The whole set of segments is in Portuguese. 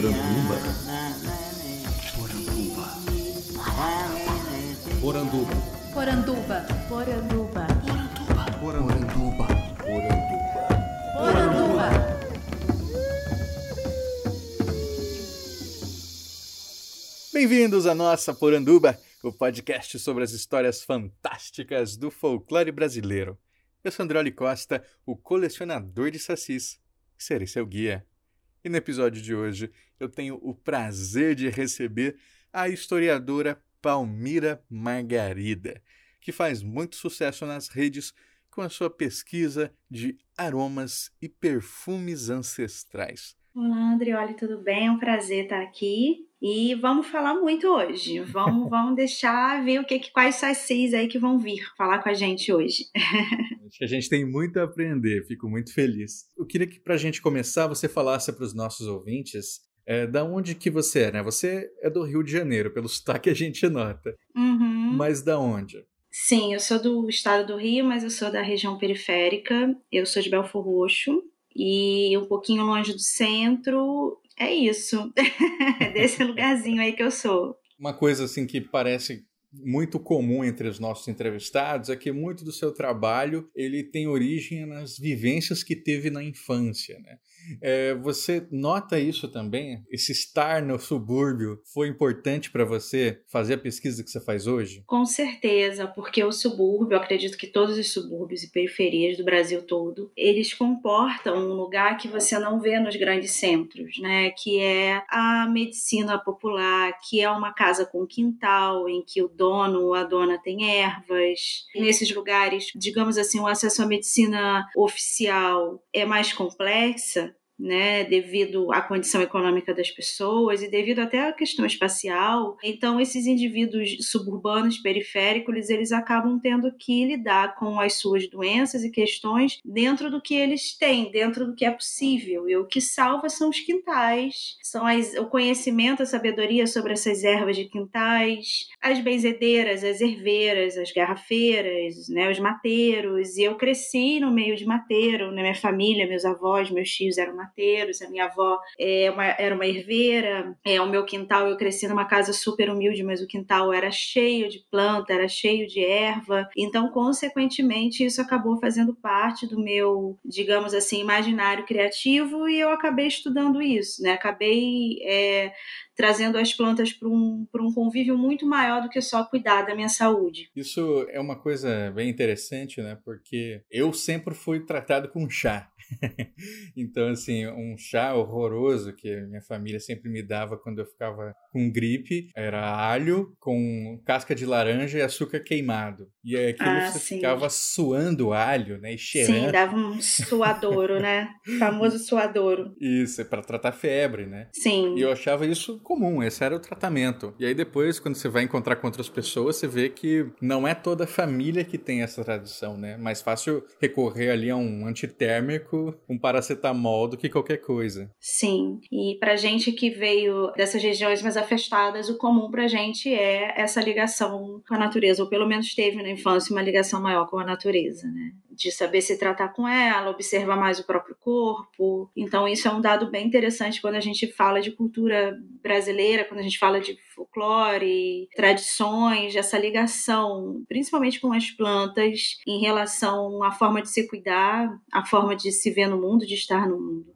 Poranduba. Poranduba. Poranduba. Poranduba. Poranduba. Poranduba. Poranduba. Bem-vindos à nossa Poranduba, o podcast sobre as histórias fantásticas do folclore brasileiro. Eu sou André Costa, o colecionador de sacis, e serei seu guia. E no episódio de hoje eu tenho o prazer de receber a historiadora Palmira Margarida, que faz muito sucesso nas redes com a sua pesquisa de aromas e perfumes ancestrais. Olá, Andrioli, tudo bem? É um prazer estar aqui. E vamos falar muito hoje. Vamos, vamos deixar ver o que, quais sacis aí que vão vir falar com a gente hoje. Acho que a gente tem muito a aprender, fico muito feliz. Eu queria que, para a gente começar, você falasse para os nossos ouvintes é, da onde que você é, né? Você é do Rio de Janeiro, pelo sotaque a gente nota. Uhum. Mas da onde? Sim, eu sou do estado do Rio, mas eu sou da região periférica. Eu sou de Belfor Roxo e um pouquinho longe do centro. É isso. Desse lugarzinho aí que eu sou. Uma coisa assim que parece muito comum entre os nossos entrevistados é que muito do seu trabalho ele tem origem nas vivências que teve na infância, né? É, você nota isso também? Esse estar no subúrbio foi importante para você fazer a pesquisa que você faz hoje? Com certeza, porque o subúrbio, acredito que todos os subúrbios e periferias do Brasil todo, eles comportam um lugar que você não vê nos grandes centros, né? Que é a medicina popular, que é uma casa com quintal, em que o dono ou a dona tem ervas. Nesses lugares, digamos assim, o acesso à medicina oficial é mais complexa, né, devido à condição econômica das pessoas e devido até à questão espacial. Então, esses indivíduos suburbanos periféricos, eles acabam tendo que lidar com as suas doenças e questões dentro do que eles têm, dentro do que é possível. E o que salva são os quintais, são as, o conhecimento, a sabedoria sobre essas ervas de quintais, as benzedeiras, as herveiras, as garrafeiras, né, os mateiros. E eu cresci no meio de mateiro, né, minha família, meus avós, meus tios eram mateiros mateiros, a minha avó é uma, era uma herveira, é, o meu quintal, eu cresci numa casa super humilde, mas o quintal era cheio de planta, era cheio de erva, então, consequentemente, isso acabou fazendo parte do meu, digamos assim, imaginário criativo e eu acabei estudando isso, né? Acabei é, trazendo as plantas para um, um convívio muito maior do que só cuidar da minha saúde. Isso é uma coisa bem interessante, né? Porque eu sempre fui tratado com chá. então, assim, um chá horroroso que minha família sempre me dava quando eu ficava com gripe era alho com casca de laranja e açúcar queimado. E aí aquilo ah, você sim. ficava suando alho, né? E cheirando. Sim, dava um suadouro, né? O famoso suadouro. Isso, é para tratar febre, né? Sim. E eu achava isso comum, esse era o tratamento. E aí depois, quando você vai encontrar com outras pessoas, você vê que não é toda a família que tem essa tradição, né? Mais fácil recorrer ali a um antitérmico, um paracetamol do que qualquer coisa. Sim. E pra gente que veio dessas regiões mais afastadas, o comum pra gente é essa ligação com a natureza, ou pelo menos teve na infância uma ligação maior com a natureza, né? De saber se tratar com ela, observar mais o próprio corpo. Então, isso é um dado bem interessante quando a gente fala de cultura brasileira, quando a gente fala de folclore, tradições, essa ligação, principalmente com as plantas, em relação à forma de se cuidar, à forma de se ver no mundo, de estar no mundo.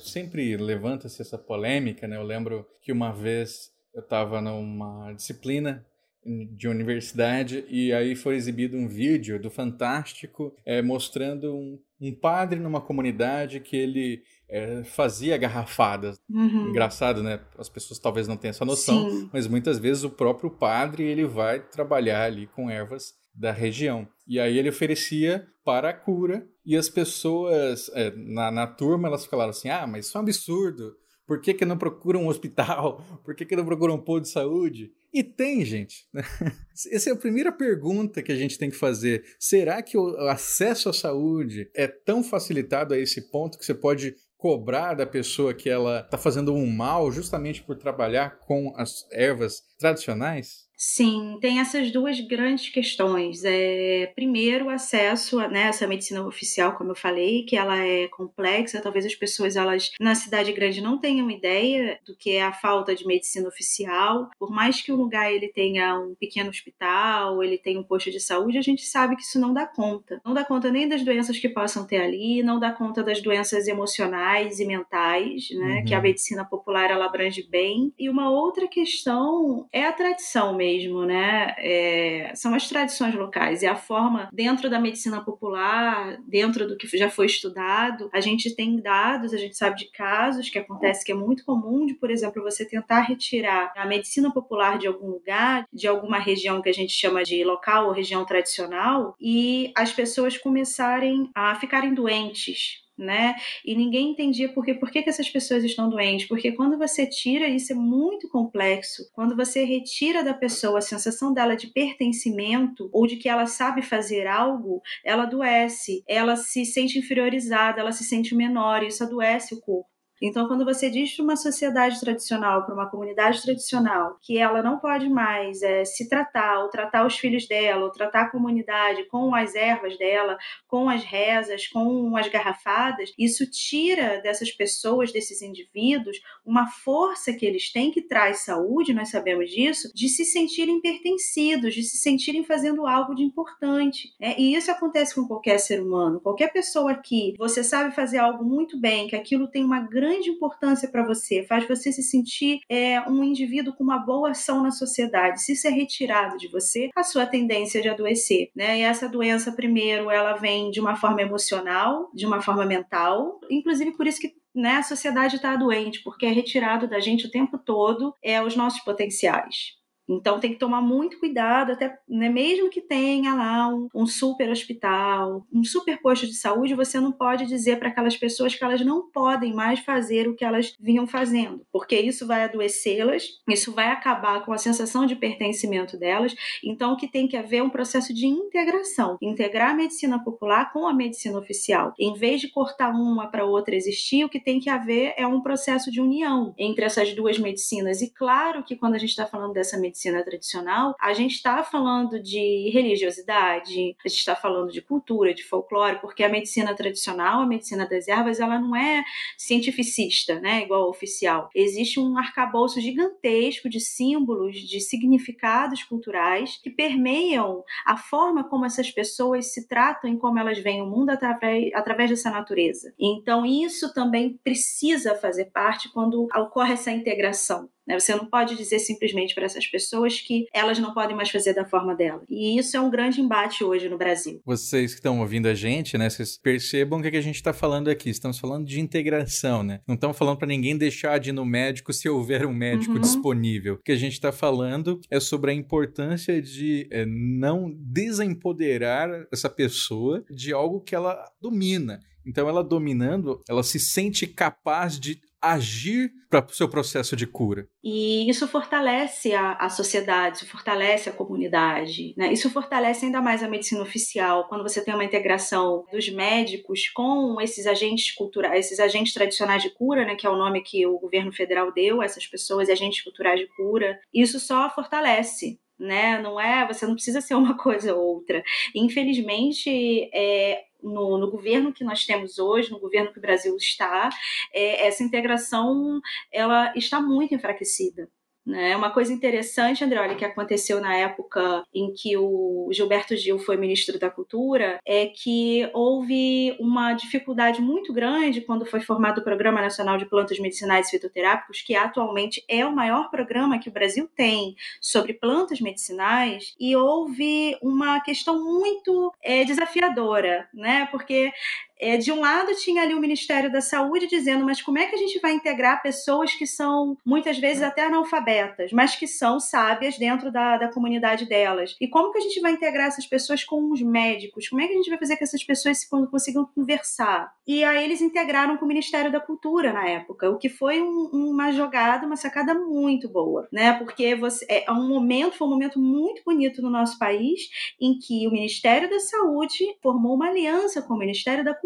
Sempre levanta-se essa polêmica, né? Eu lembro que uma vez eu estava numa disciplina de universidade e aí foi exibido um vídeo do Fantástico é, mostrando um, um, padre numa comunidade que ele é, fazia garrafadas. Uhum. Engraçado, né? As pessoas talvez não tenham essa noção, Sim. mas muitas vezes o próprio padre ele vai trabalhar ali com ervas da região. E aí ele oferecia para a cura e as pessoas é, na, na turma elas falaram assim, ah, mas isso é um absurdo. Por que, que não procura um hospital? Por que, que não procura um posto de saúde? E tem, gente. Essa é a primeira pergunta que a gente tem que fazer. Será que o acesso à saúde é tão facilitado a esse ponto que você pode cobrar da pessoa que ela está fazendo um mal justamente por trabalhar com as ervas tradicionais? Sim, tem essas duas grandes questões. É, primeiro, o acesso a né, essa medicina oficial, como eu falei, que ela é complexa. Talvez as pessoas elas na cidade grande não tenham ideia do que é a falta de medicina oficial. Por mais que o lugar ele tenha um pequeno hospital, ele tenha um posto de saúde, a gente sabe que isso não dá conta. Não dá conta nem das doenças que possam ter ali, não dá conta das doenças emocionais e mentais, né, uhum. que a medicina popular ela abrange bem. E uma outra questão é a tradição mesmo mesmo, né? É, são as tradições locais e a forma dentro da medicina popular, dentro do que já foi estudado, a gente tem dados, a gente sabe de casos que acontece que é muito comum de, por exemplo, você tentar retirar a medicina popular de algum lugar, de alguma região que a gente chama de local ou região tradicional, e as pessoas começarem a ficarem doentes né? E ninguém entendia por, por que, que essas pessoas estão doentes. Porque quando você tira, isso é muito complexo. Quando você retira da pessoa a sensação dela de pertencimento ou de que ela sabe fazer algo, ela adoece, ela se sente inferiorizada, ela se sente menor, isso adoece o corpo. Então, quando você diz para uma sociedade tradicional, para uma comunidade tradicional, que ela não pode mais é, se tratar, ou tratar os filhos dela, ou tratar a comunidade com as ervas dela, com as rezas, com as garrafadas, isso tira dessas pessoas, desses indivíduos, uma força que eles têm que traz saúde, nós sabemos disso, de se sentirem pertencidos, de se sentirem fazendo algo de importante. É, e isso acontece com qualquer ser humano. Qualquer pessoa que você sabe fazer algo muito bem, que aquilo tem uma grande grande importância para você, faz você se sentir é, um indivíduo com uma boa ação na sociedade. Se isso é retirado de você, a sua tendência é de adoecer, né? E essa doença, primeiro, ela vem de uma forma emocional, de uma forma mental, inclusive por isso que né, a sociedade está doente, porque é retirado da gente o tempo todo é, os nossos potenciais. Então tem que tomar muito cuidado, até né, mesmo que tenha lá um, um, super hospital, um super posto de saúde, você não pode dizer para aquelas pessoas que elas não podem mais fazer o que elas vinham fazendo, porque isso vai adoecê-las, isso vai acabar com a sensação de pertencimento delas. Então o que tem que haver é um processo de integração, integrar a medicina popular com a medicina oficial. Em vez de cortar uma para outra existir, o que tem que haver é um processo de união entre essas duas medicinas. E claro que quando a gente está falando dessa medicina medicina tradicional, a gente está falando de religiosidade, a gente está falando de cultura, de folclore, porque a medicina tradicional, a medicina das ervas, ela não é cientificista, né, igual oficial. Existe um arcabouço gigantesco de símbolos, de significados culturais que permeiam a forma como essas pessoas se tratam e como elas veem o mundo através, através dessa natureza. Então, isso também precisa fazer parte quando ocorre essa integração. Né? Você não pode dizer simplesmente para essas pessoas que elas não podem mais fazer da forma dela. E isso é um grande embate hoje no Brasil. Vocês que estão ouvindo a gente, né, vocês percebam o que, a gente está falando aqui. Estamos falando de integração, né? Não estamos falando para ninguém deixar de ir no médico se houver um médico uhum. disponível. O que a gente está falando é sobre a importância de é, não desempoderar essa pessoa de algo que ela domina. Então, ela dominando, ela se sente capaz de agir para o seu processo de cura. E isso fortalece a, a sociedade, isso fortalece a comunidade, né? isso fortalece ainda mais a medicina oficial, quando você tem uma integração dos médicos com esses agentes culturais, esses agentes tradicionais de cura, né, que é o nome que o governo federal deu essas pessoas, agentes culturais de cura, isso só fortalece né? Não é, você não precisa ser uma coisa ou outra. Infelizmente, é, no, no, governo que nós temos hoje, no governo que o Brasil está, é, essa integração ela está muito enfraquecida. Né? Uma coisa interessante, André, que aconteceu na época em que o Gilberto Gil foi ministro da Cultura, é que houve uma dificuldade muito grande quando foi formado o Programa Nacional de Plantas Medicinais e Fitoterápicos, que atualmente é o maior programa que o Brasil tem sobre plantas medicinais, e houve uma questão muito é, desafiadora, né? Porque é, de um lado tinha ali o Ministério da Saúde dizendo, mas como é que a gente vai integrar pessoas que são muitas vezes até analfabetas, mas que são sábias dentro da, da comunidade delas? E como que a gente vai integrar essas pessoas com os médicos? Como é que a gente vai fazer que essas pessoas se, consigam conversar? E aí eles integraram com o Ministério da Cultura na época, o que foi um, uma jogada, uma sacada muito boa, né? Porque você, é um momento, foi um momento muito bonito no nosso país em que o Ministério da Saúde formou uma aliança com o Ministério da cultura.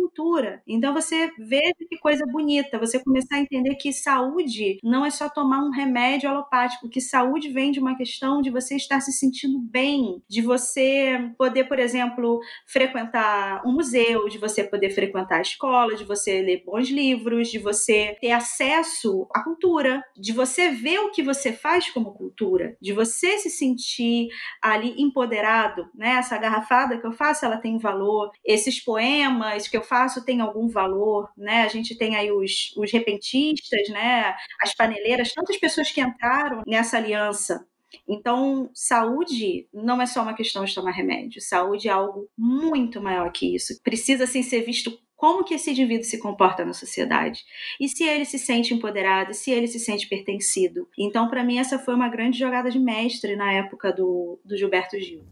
Então você veja que coisa bonita, você começar a entender que saúde não é só tomar um remédio alopático, que saúde vem de uma questão de você estar se sentindo bem, de você poder, por exemplo, frequentar um museu, de você poder frequentar a escola, de você ler bons livros, de você ter acesso à cultura, de você ver o que você faz como cultura, de você se sentir ali empoderado, né? Essa garrafada que eu faço, ela tem valor. Esses poemas que eu faço têm algum valor, né? A gente tem aí os, os repentistas, né? As paneleiras, tantas pessoas que entraram nessa aliança então, saúde não é só uma questão de tomar remédio. Saúde é algo muito maior que isso. Precisa sim ser visto como que esse indivíduo se comporta na sociedade e se ele se sente empoderado, se ele se sente pertencido. Então, para mim, essa foi uma grande jogada de mestre na época do, do Gilberto Gil.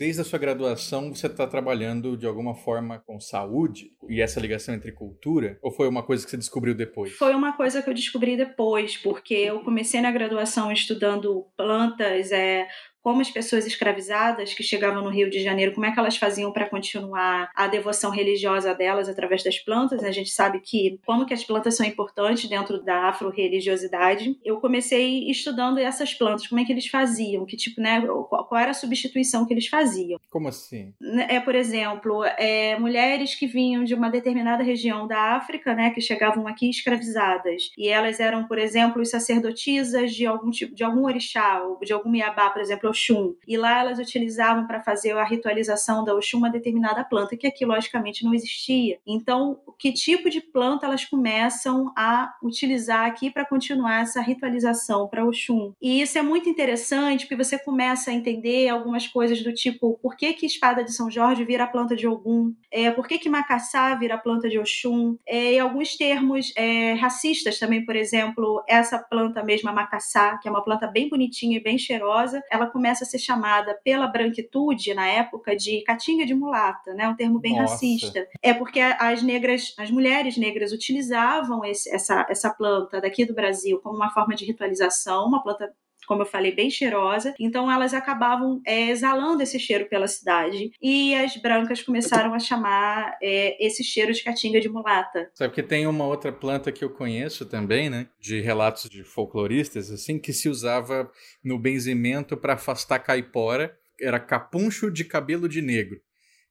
Desde a sua graduação, você está trabalhando de alguma forma com saúde e essa ligação entre cultura? Ou foi uma coisa que você descobriu depois? Foi uma coisa que eu descobri depois, porque eu comecei na graduação estudando plantas, é, como as pessoas escravizadas que chegavam no Rio de Janeiro, como é que elas faziam para continuar a devoção religiosa delas através das plantas. A gente sabe que como que as plantas são importantes dentro da afro-religiosidade. Eu comecei estudando essas plantas, como é que eles faziam, que tipo, né, qual, qual era a substituição que eles faziam. Como assim? É, por exemplo, é, mulheres que vinham de uma determinada região da África, né, que chegavam aqui escravizadas, e elas eram, por exemplo, sacerdotisas de algum tipo, de algum orixá, ou de algum iabá, por exemplo, Oxum. E lá elas utilizavam para fazer a ritualização da Oxum uma determinada planta, que aqui logicamente não existia. Então, que tipo de planta elas começam a utilizar aqui para continuar essa ritualização para Oxum? E isso é muito interessante porque você começa a entender algumas coisas do tipo, por que que espada de São Jorge vira planta de Ogum? É, por que que Macassá vira planta de Oxum? É, e alguns termos é, racistas também, por exemplo, essa planta mesma, Macassá, que é uma planta bem bonitinha e bem cheirosa, ela começa a ser chamada pela branquitude na época de catinga de mulata, né? Um termo bem Nossa. racista. É porque as negras, as mulheres negras utilizavam esse, essa, essa planta daqui do Brasil como uma forma de ritualização, uma planta como eu falei, bem cheirosa. Então elas acabavam é, exalando esse cheiro pela cidade. E as brancas começaram a chamar é, esse cheiro de caatinga de mulata. Sabe que tem uma outra planta que eu conheço também, né? De relatos de folcloristas, assim, que se usava no benzimento para afastar caipora. Era capuncho de cabelo de negro.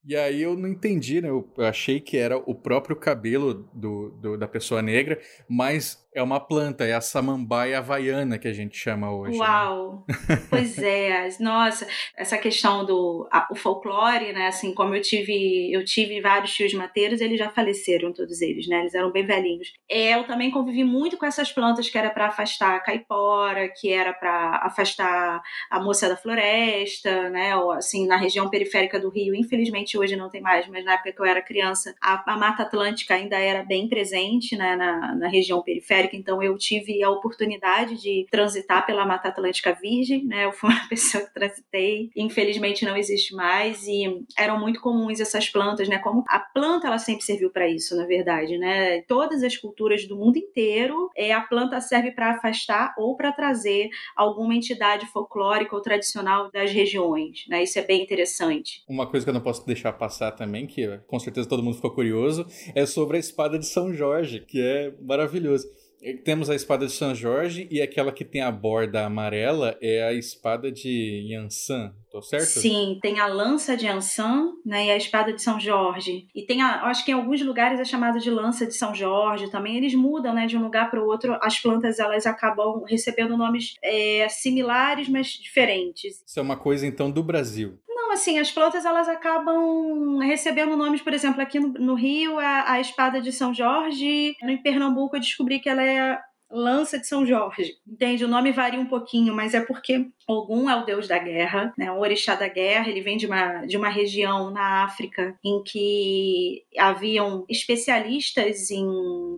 E aí eu não entendi, né? Eu achei que era o próprio cabelo do, do, da pessoa negra, mas é uma planta, é a samambaia havaiana que a gente chama hoje. Né? Uau! Né? pois é, nossa, essa questão do a, o folclore, né? Assim, como eu tive, eu tive vários tios mateiros, eles já faleceram todos eles, né? Eles eram bem velhinhos. É, eu também convivi muito com essas plantas que era para afastar a caipora, que era para afastar a moça da floresta, né? Ou assim, na região periférica do Rio, infelizmente hoje não tem mais, mas na época que eu era criança, a, a Mata Atlântica ainda era bem presente, né? Na, na região periférica então eu tive a oportunidade de transitar pela Mata Atlântica Virgem, né? Eu fui uma pessoa que transitei, infelizmente não existe mais e eram muito comuns essas plantas, né? Como a planta ela sempre serviu para isso, na verdade, né? Todas as culturas do mundo inteiro, é a planta serve para afastar ou para trazer alguma entidade folclórica ou tradicional das regiões, né? Isso é bem interessante. Uma coisa que eu não posso deixar passar também, que com certeza todo mundo ficou curioso, é sobre a espada de São Jorge, que é maravilhoso. Temos a espada de São Jorge e aquela que tem a borda amarela é a espada de Yansan, tô certo? Sim, tem a lança de Yansan né, e a espada de São Jorge. E tem, a, acho que em alguns lugares é chamada de lança de São Jorge também. Eles mudam né, de um lugar para o outro. As plantas elas acabam recebendo nomes é, similares, mas diferentes. Isso é uma coisa então do Brasil. Não, assim, as plantas elas acabam recebendo nomes, por exemplo, aqui no, no Rio, a, a espada de São Jorge. Em Pernambuco eu descobri que ela é lança de São Jorge. Entende? O nome varia um pouquinho, mas é porque Ogum é o deus da guerra, né? O orixá da guerra. Ele vem de uma, de uma região na África em que haviam especialistas em,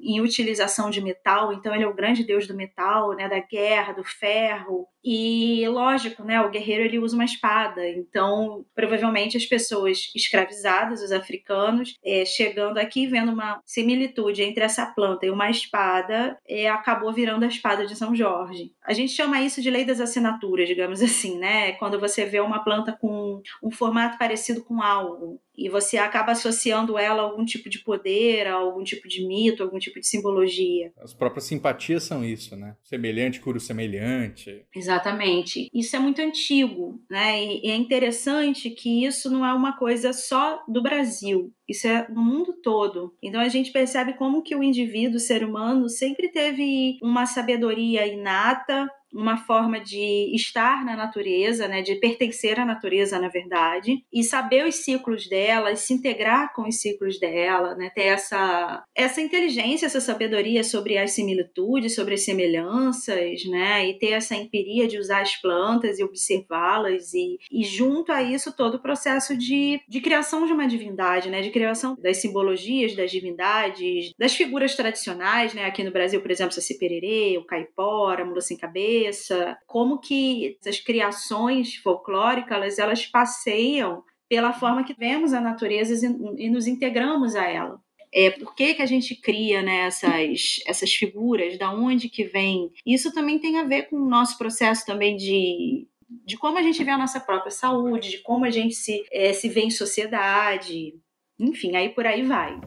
em utilização de metal. Então ele é o grande deus do metal, né? Da guerra, do ferro. E lógico, né, o guerreiro ele usa uma espada, então provavelmente as pessoas escravizadas, os africanos, é, chegando aqui vendo uma similitude entre essa planta e uma espada, é, acabou virando a espada de São Jorge. A gente chama isso de lei das assinaturas, digamos assim, né? Quando você vê uma planta com um formato parecido com algo e você acaba associando ela a algum tipo de poder, a algum tipo de mito, a algum tipo de simbologia. As próprias simpatias são isso, né? Semelhante cura o semelhante. Exatamente. Isso é muito antigo, né? E é interessante que isso não é uma coisa só do Brasil. Isso é no mundo todo. Então a gente percebe como que o indivíduo, o ser humano, sempre teve uma sabedoria inata, uma forma de estar na natureza, né, de pertencer à natureza, na verdade, e saber os ciclos dela, e se integrar com os ciclos dela, né, ter essa, essa inteligência, essa sabedoria sobre as similitudes, sobre as semelhanças, né, e ter essa empiria de usar as plantas e observá-las, e, e junto a isso todo o processo de, de criação de uma divindade, né, de criação das simbologias das divindades, das figuras tradicionais, né, aqui no Brasil, por exemplo, Saci Pererê, o Caipora, a Mula Sem Cabeça, cabeça, como que essas criações folclóricas elas, elas passeiam pela forma que vemos a natureza e, e nos integramos a ela. É, por que, que a gente cria né, essas, essas figuras, da onde que vem? Isso também tem a ver com o nosso processo também de, de como a gente vê a nossa própria saúde, de como a gente se, é, se vê em sociedade, enfim, aí por aí vai.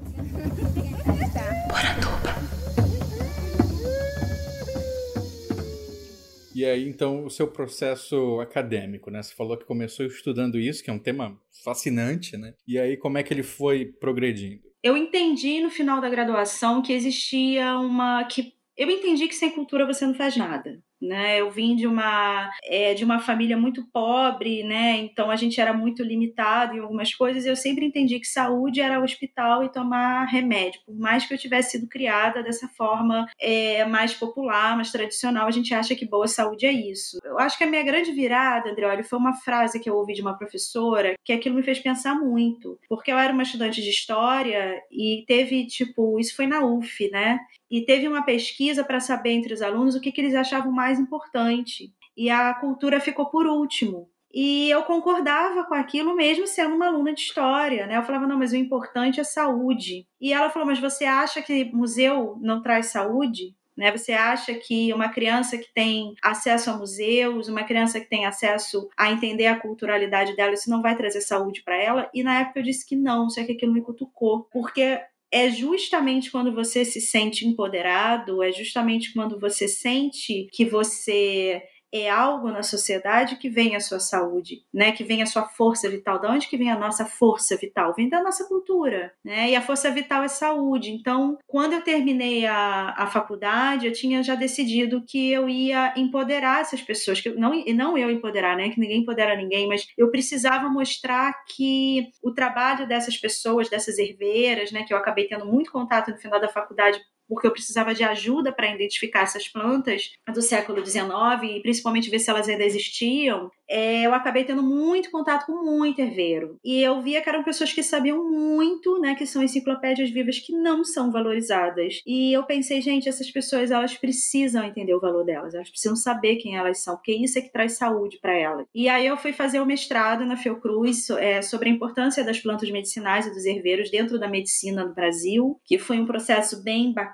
E aí, então, o seu processo acadêmico, né? Você falou que começou estudando isso, que é um tema fascinante, né? E aí, como é que ele foi progredindo? Eu entendi no final da graduação que existia uma. que Eu entendi que sem cultura você não faz nada né? Eu vim de uma é, de uma família muito pobre, né? Então a gente era muito limitado em algumas coisas. Eu sempre entendi que saúde era hospital e tomar remédio. Por mais que eu tivesse sido criada dessa forma é, mais popular, mais tradicional, a gente acha que boa saúde é isso. Eu acho que a minha grande virada, André, olha, foi uma frase que eu ouvi de uma professora que aquilo me fez pensar muito, porque eu era uma estudante de história e teve tipo isso foi na UF, né? E teve uma pesquisa para saber entre os alunos o que, que eles achavam mais importante. E a cultura ficou por último. E eu concordava com aquilo mesmo sendo uma aluna de história, né? Eu falava, não, mas o importante é saúde. E ela falou, mas você acha que museu não traz saúde? Né? Você acha que uma criança que tem acesso a museus, uma criança que tem acesso a entender a culturalidade dela, isso não vai trazer saúde para ela? E na época eu disse que não, só que aquilo me cutucou, porque é justamente quando você se sente empoderado, é justamente quando você sente que você é algo na sociedade que vem a sua saúde, né? Que vem a sua força vital. Da onde que vem a nossa força vital? Vem da nossa cultura, né? E a força vital é saúde. Então, quando eu terminei a, a faculdade, eu tinha já decidido que eu ia empoderar essas pessoas, que eu, não, não eu empoderar, né? Que ninguém empodera ninguém, mas eu precisava mostrar que o trabalho dessas pessoas, dessas herveiras, né? Que eu acabei tendo muito contato no final da faculdade porque eu precisava de ajuda para identificar essas plantas do século XIX e principalmente ver se elas ainda existiam, é, eu acabei tendo muito contato com muito herveiro. E eu via que eram pessoas que sabiam muito, né, que são enciclopédias vivas que não são valorizadas. E eu pensei, gente, essas pessoas elas precisam entender o valor delas, elas precisam saber quem elas são, porque isso é que traz saúde para elas. E aí eu fui fazer o mestrado na Fiocruz é, sobre a importância das plantas medicinais e dos herveiros dentro da medicina no Brasil, que foi um processo bem bacana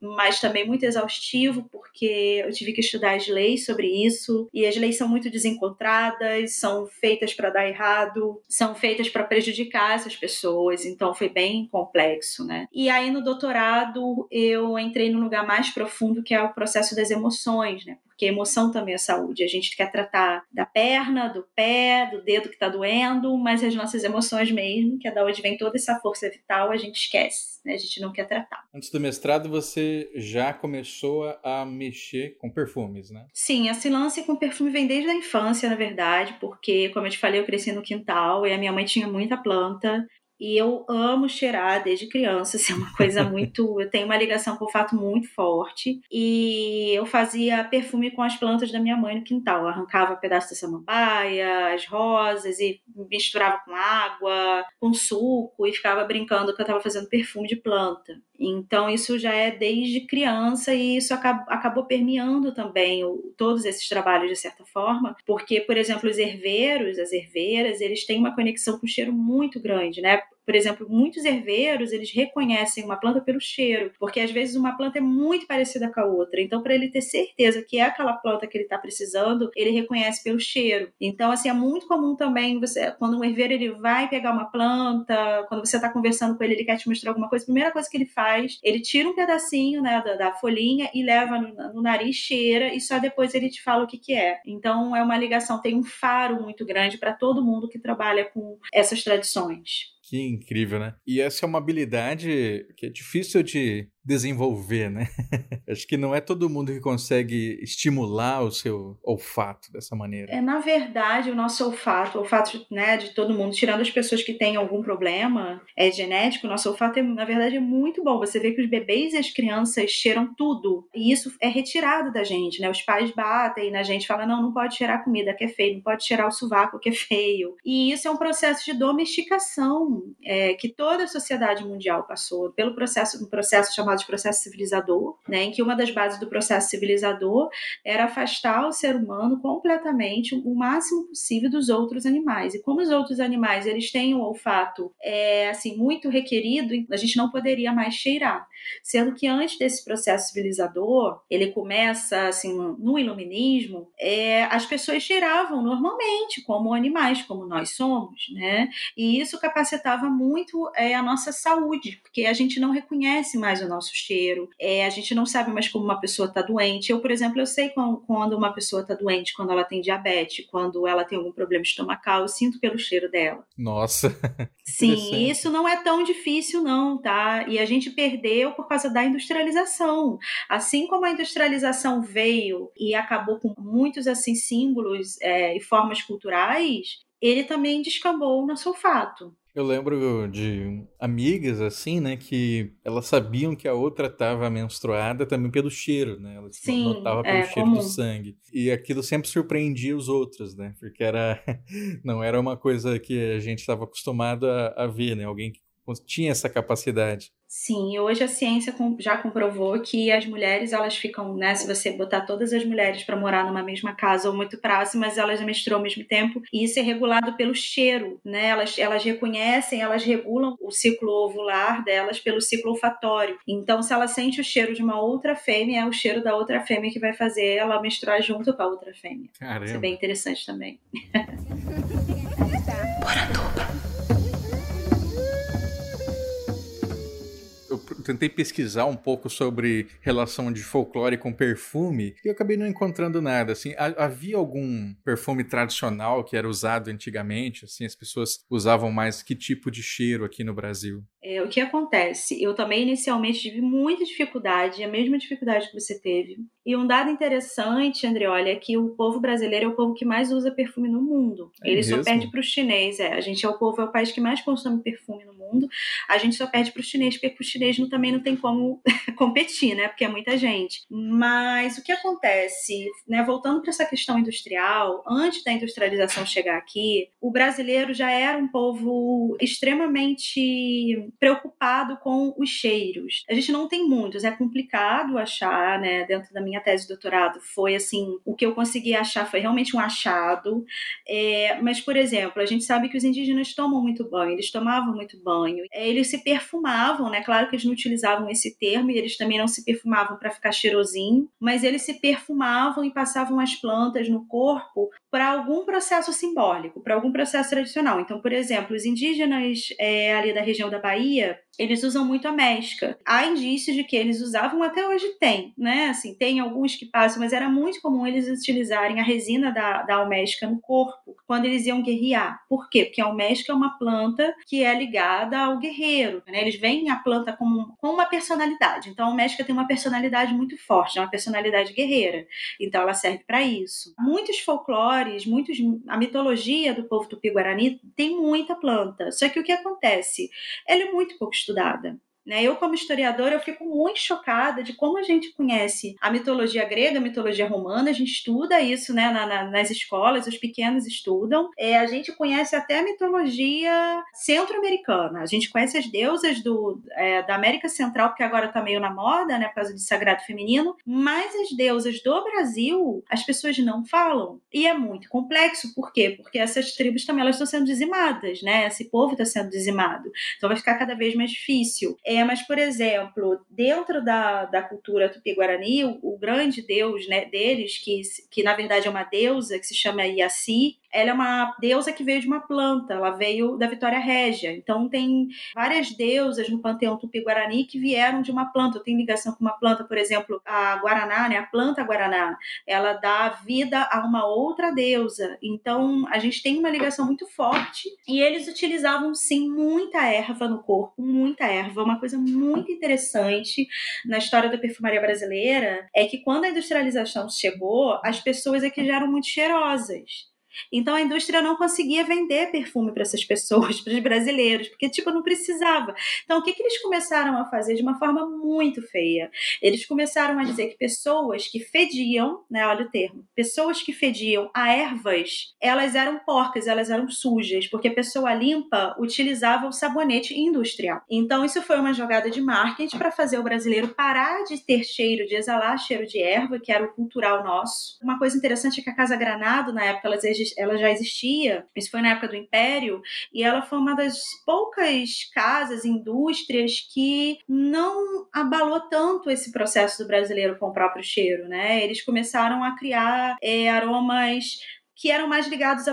mas também muito exaustivo, porque eu tive que estudar as leis sobre isso, e as leis são muito desencontradas, são feitas para dar errado, são feitas para prejudicar essas pessoas, então foi bem complexo, né? E aí no doutorado eu entrei num lugar mais profundo que é o processo das emoções, né? Porque emoção também é saúde. A gente quer tratar da perna, do pé, do dedo que está doendo, mas as nossas emoções mesmo, que é da onde vem toda essa força vital, a gente esquece, né? A gente não quer tratar. Antes do mestrado, você já começou a mexer com perfumes, né? Sim, esse lance com perfume vem desde a infância, na verdade, porque, como eu te falei, eu cresci no quintal e a minha mãe tinha muita planta E eu amo cheirar desde criança, assim, é uma coisa muito. Eu tenho uma ligação com o olfato muito forte. E eu fazia perfume com as plantas da minha mãe no quintal. Eu arrancava um pedaço da samambaia, as rosas, e misturava com água, com suco, e ficava brincando que eu estava fazendo perfume de planta. Então, isso já é desde criança e isso acabou, acabou permeando também o, todos esses trabalhos, de certa forma, porque, por exemplo, os herveiros, as herveiras, eles têm uma conexão com o cheiro muito grande, né? Por exemplo, muitos herveiros, eles reconhecem uma planta pelo cheiro, porque às vezes uma planta é muito parecida com a outra. Então, para ele ter certeza que é aquela planta que ele está precisando, ele reconhece pelo cheiro. Então, assim, é muito comum também você, quando um herveiro ele vai pegar uma planta, quando você está conversando com ele, ele quer te mostrar alguma coisa, a primeira coisa que ele faz, ele tira um pedacinho, né, da, da folhinha e leva no, no, nariz, cheira e só depois ele te fala o que que é. Então, é uma ligação, tem um faro muito grande para todo mundo que trabalha com essas tradições. Que incrível, né? E essa é uma habilidade que é difícil de desenvolver, né? Acho que não é todo mundo que consegue estimular o seu olfato dessa maneira. É, na verdade, o nosso olfato, o olfato né, de todo mundo, tirando as pessoas que têm algum problema é genético, o nosso olfato, é, na verdade, é muito bom. Você vê que os bebês e as crianças cheiram tudo. E isso é retirado da gente, né? Os pais batem na gente, falam, não, não pode cheirar comida que é feio, não pode cheirar o sovaco que é feio. E isso é um processo de domesticação é, que toda a sociedade mundial passou, pelo processo, um processo chamado de processo civilizador, né, em que uma das bases do processo civilizador era afastar o ser humano completamente o máximo possível dos outros animais. E como os outros animais eles têm o olfato é, assim muito requerido, a gente não poderia mais cheirar. Sendo que antes desse processo civilizador, ele começa assim no iluminismo, é, as pessoas cheiravam normalmente como animais, como nós somos, né? E isso capacitava muito é, a nossa saúde, porque a gente não reconhece mais o nosso cheiro, é, a gente não sabe mais como uma pessoa está doente. Eu, por exemplo, eu sei quando uma pessoa está doente, quando ela tem diabetes, quando ela tem algum problema estomacal, eu sinto pelo cheiro dela. Nossa. Sim, isso não é tão difícil, não, tá? E a gente perdeu por causa da industrialização. Assim como a industrialização veio e acabou com muitos assim símbolos é, e formas culturais, ele também descambou no nosso olfato. Eu lembro de amigas, assim, né, que elas sabiam que a outra estava menstruada também pelo cheiro, né? Elas Sim, notavam pelo é, cheiro comum. do sangue. E aquilo sempre surpreendia os outros, né? Porque era não era uma coisa que a gente estava acostumado a, a ver, né? Alguém que tinha essa capacidade. Sim, hoje a ciência já comprovou que as mulheres elas ficam, né? Se você botar todas as mulheres para morar numa mesma casa ou muito próximas, elas menstruam ao mesmo tempo e isso é regulado pelo cheiro, né? Elas, elas reconhecem, elas regulam o ciclo ovular delas pelo ciclo olfatório. Então, se ela sente o cheiro de uma outra fêmea, é o cheiro da outra fêmea que vai fazer ela menstruar junto com a outra fêmea. Caramba. Isso é bem interessante também. tentei pesquisar um pouco sobre relação de folclore com perfume e eu acabei não encontrando nada. Assim, havia algum perfume tradicional que era usado antigamente? Assim, as pessoas usavam mais que tipo de cheiro aqui no Brasil? É, o que acontece? Eu também inicialmente tive muita dificuldade, a mesma dificuldade que você teve. E um dado interessante, André, olha, é que o povo brasileiro é o povo que mais usa perfume no mundo. É Ele mesmo? só perde para o chinês. É. A gente é o povo, é o país que mais consome perfume no mundo. A gente só perde para o chinês, porque o chinês não, também não tem como competir, né? Porque é muita gente. Mas o que acontece, né? Voltando para essa questão industrial, antes da industrialização chegar aqui, o brasileiro já era um povo extremamente preocupado com os cheiros. A gente não tem muitos, é complicado achar, né? Dentro da minha tese de doutorado, foi assim: o que eu consegui achar foi realmente um achado. É, mas, por exemplo, a gente sabe que os indígenas tomam muito banho, eles tomavam muito banho, é, eles se perfumavam, né? Claro que eles não utilizavam esse termo e eles também não se perfumavam para ficar cheirosinho, mas eles se perfumavam e passavam as plantas no corpo para algum processo simbólico, para algum processo tradicional. Então, por exemplo, os indígenas é, ali da região da Bahia, eles usam muito a mesca. Há indícios de que eles usavam, até hoje tem, né? Assim, tem alguns que passam, mas era muito comum eles utilizarem a resina da, da almesca no corpo quando eles iam guerrear. Por quê? Porque a almesca é uma planta que é ligada ao guerreiro, né? Eles veem a planta como uma personalidade. Então, a almesca tem uma personalidade muito forte, é uma personalidade guerreira. Então, ela serve para isso. Muitos folclores muitos, a mitologia do povo tupi-guarani tem muita planta. Só que o que acontece? Ela é muito pouco estudada. Né? Eu, como historiadora, eu fico muito chocada de como a gente conhece a mitologia grega, a mitologia romana, a gente estuda isso né, na, na, nas escolas, os pequenos estudam. É, a gente conhece até a mitologia centro-americana, a gente conhece as deusas do, é, da América Central, porque agora está meio na moda, né, por causa de sagrado feminino, mas as deusas do Brasil, as pessoas não falam. E é muito complexo, por quê? Porque essas tribos também elas estão sendo dizimadas, né? Esse povo está sendo dizimado. Então vai ficar cada vez mais difícil. É, mas, por exemplo, dentro da, da cultura tupi-guarani, o, o, grande deus né, deles, que, que na verdade é uma deusa, que se chama Iaci, ela é uma deusa que veio de uma planta, ela veio da Vitória Régia. Então tem várias deusas no panteão tupi-guarani que vieram de uma planta. Tem ligação com uma planta, por exemplo, a guaraná, né, a planta guaraná, ela dá vida a uma outra deusa. Então a gente tem uma ligação muito forte e eles utilizavam sim muita erva no corpo, muita erva. Uma coisa muito interessante na história da perfumaria brasileira é que quando a industrialização chegou, as pessoas aqui já eram muito cheirosas. Então a indústria não conseguia vender perfume para essas pessoas, para os brasileiros, porque tipo não precisava. Então o que, que eles começaram a fazer de uma forma muito feia? Eles começaram a dizer que pessoas que fediam, né, olha o termo, pessoas que fediam a ervas, elas eram porcas, elas eram sujas, porque a pessoa limpa utilizava o sabonete industrial. Então isso foi uma jogada de marketing para fazer o brasileiro parar de ter cheiro, de exalar cheiro de erva, que era o cultural nosso. Uma coisa interessante é que a Casa Granado na época elas ela já existia, isso foi na época do Império, e ela foi uma das poucas casas, indústrias que não abalou tanto esse processo do brasileiro com o próprio cheiro, né? Eles começaram a criar é, aromas que eram mais ligados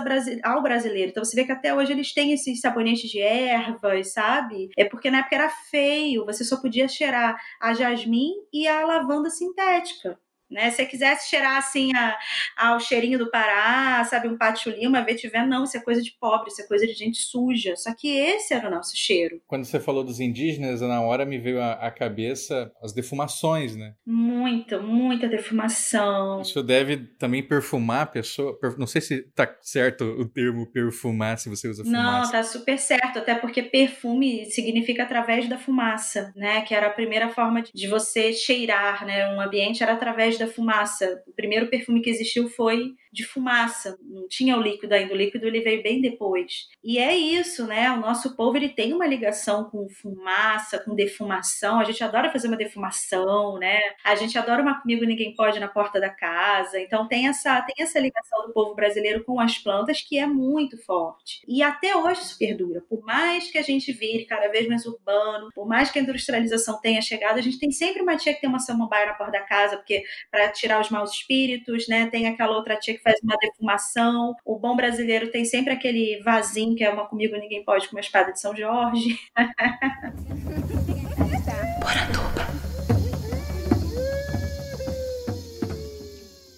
ao brasileiro. Então você vê que até hoje eles têm esses sabonetes de ervas, sabe? É porque na época era feio, você só podia cheirar a jasmim e a lavanda sintética. Né? Se você quisesse cheirar assim a, ao cheirinho do Pará, sabe, um pátio lima, vetiver, não, isso é coisa de pobre, isso é coisa de gente suja. Só que esse era o nosso cheiro. Quando você falou dos indígenas, na hora me veio à cabeça as defumações, né? Muita, muita defumação. Isso deve também perfumar a pessoa. Não sei se tá certo o termo perfumar, se você usa fumaça. Não, tá super certo, até porque perfume significa através da fumaça, né? Que era a primeira forma de você cheirar, né? Um ambiente era através da fumaça. O primeiro perfume que existiu foi de fumaça, não tinha o líquido ainda, o líquido ele veio bem depois. E é isso, né? O nosso povo ele tem uma ligação com fumaça, com defumação. A gente adora fazer uma defumação, né? A gente adora uma comigo ninguém pode na porta da casa. Então tem essa tem essa ligação do povo brasileiro com as plantas que é muito forte. E até hoje isso perdura. Por mais que a gente vire cada vez mais urbano, por mais que a industrialização tenha chegado, a gente tem sempre uma tia que tem uma samambaia na porta da casa, porque para tirar os maus espíritos, né? Tem aquela outra tia que faz uma defumação. O bom brasileiro tem sempre aquele vasinho que é uma comigo ninguém pode com uma espada de São Jorge.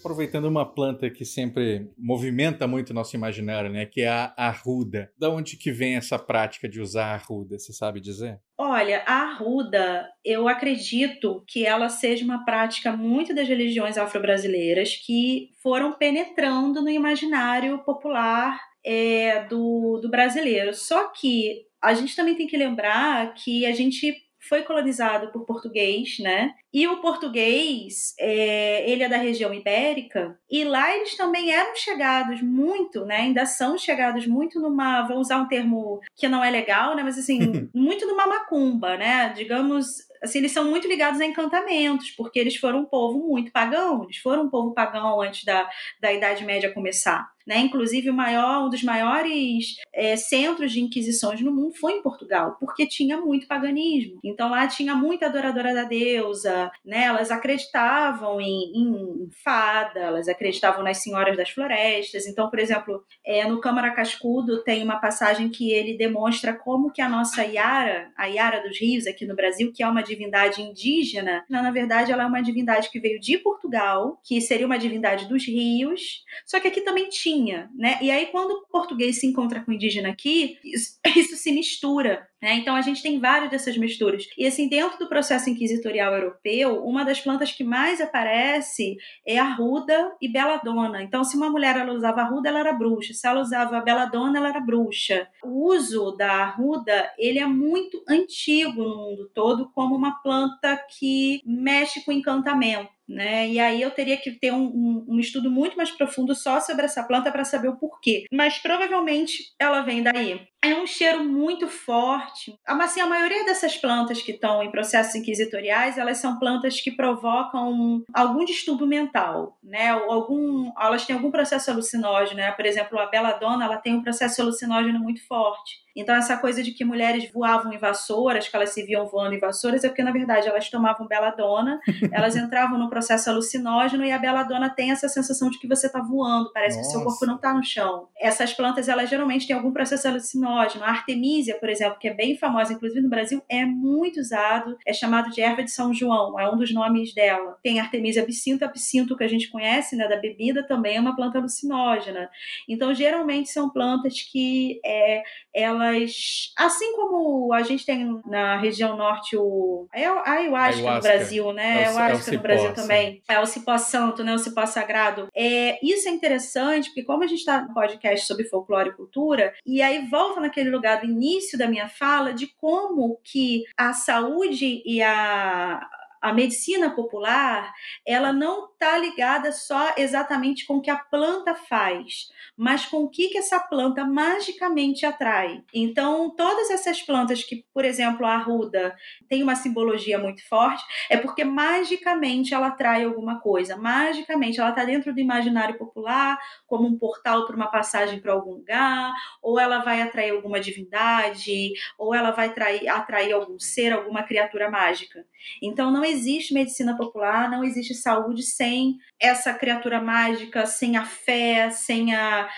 Aproveitando uma planta que sempre movimenta muito o nosso imaginário, né, que é a arruda. Da onde que vem essa prática de usar a arruda, você sabe dizer? Olha, a arruda, eu acredito que ela seja uma prática muito das religiões afro-brasileiras que foram penetrando no imaginário popular é, do, do brasileiro. Só que a gente também tem que lembrar que a gente foi colonizado por português, né? E o português, é, ele é da região ibérica, e lá eles também eram chegados muito, né? Ainda são chegados muito numa, vou usar um termo que não é legal, né? Mas assim, muito numa macumba, né? Digamos, assim, eles são muito ligados a encantamentos, porque eles foram um povo muito pagão, eles foram um povo pagão antes da, da Idade Média começar. Né? Inclusive, o maior, um dos maiores é, centros de inquisições no mundo foi em Portugal, porque tinha muito paganismo. Então, lá tinha muita adoradora da deusa, né? elas acreditavam em, em fada, elas acreditavam nas senhoras das florestas. Então, por exemplo, é, no Câmara Cascudo tem uma passagem que ele demonstra como que a nossa Yara, a Yara dos Rios aqui no Brasil, que é uma divindade indígena, na verdade ela é uma divindade que veio de Portugal, que seria uma divindade dos rios, só que aqui também tinha né? E aí, quando o português se encontra com o indígena aqui, isso, isso se mistura. Né? Então a gente tem várias dessas misturas. E assim, dentro do processo inquisitorial europeu, uma das plantas que mais aparece é a ruda e beladona. Então, se uma mulher ela usava a ruda, ela era bruxa. Se ela usava beladona, ela era bruxa. O uso da ruda, ele é muito antigo no mundo todo como uma planta que mexe com encantamento né? E aí eu teria que ter um, um, um estudo muito mais profundo só sobre essa planta para saber o porquê. Mas provavelmente ela vem daí. É um cheiro muito forte. Assim, a maioria dessas plantas que estão em processos inquisitoriais, elas são plantas que provocam algum distúrbio mental, né? Ou algum, elas têm algum processo alucinógeno, né? Por exemplo, a beladona, ela tem um processo alucinógeno muito forte. Então, essa coisa de que mulheres voavam em vassouras, que elas se viam voando em vassouras, é porque, na verdade, elas tomavam beladona, elas entravam no processo alucinógeno e a beladona tem essa sensação de que você está voando, parece Nossa. que seu corpo não está no chão. Essas plantas, elas geralmente têm algum processo alucinógeno. A artemisia, por exemplo, que é bem famosa, inclusive no Brasil, é muito usado, é chamado de erva de São João, é um dos nomes dela. Tem a artemisia absinto, absinto que a gente conhece, né, da bebida, também é uma planta alucinógena. Então, geralmente são plantas que é, ela elas, assim como a gente tem na região norte o é a ayahuasca, no Brasil, né? É o, ayahuasca é no Brasil também. É o cipó santo, né? O cipó sagrado. É, isso é interessante porque como a gente está no podcast sobre folclore e cultura, e aí volta naquele lugar do início da minha fala de como que a saúde e a a medicina popular, ela não está ligada só exatamente com o que a planta faz, mas com o que, que essa planta magicamente atrai. Então, todas essas plantas que, por exemplo, a arruda tem uma simbologia muito forte, é porque magicamente ela atrai alguma coisa. Magicamente ela está dentro do imaginário popular, como um portal para uma passagem para algum lugar, ou ela vai atrair alguma divindade, ou ela vai atrair, atrair algum ser, alguma criatura mágica. Então, não existe medicina popular, não existe saúde sem essa criatura mágica, sem a fé, sem a,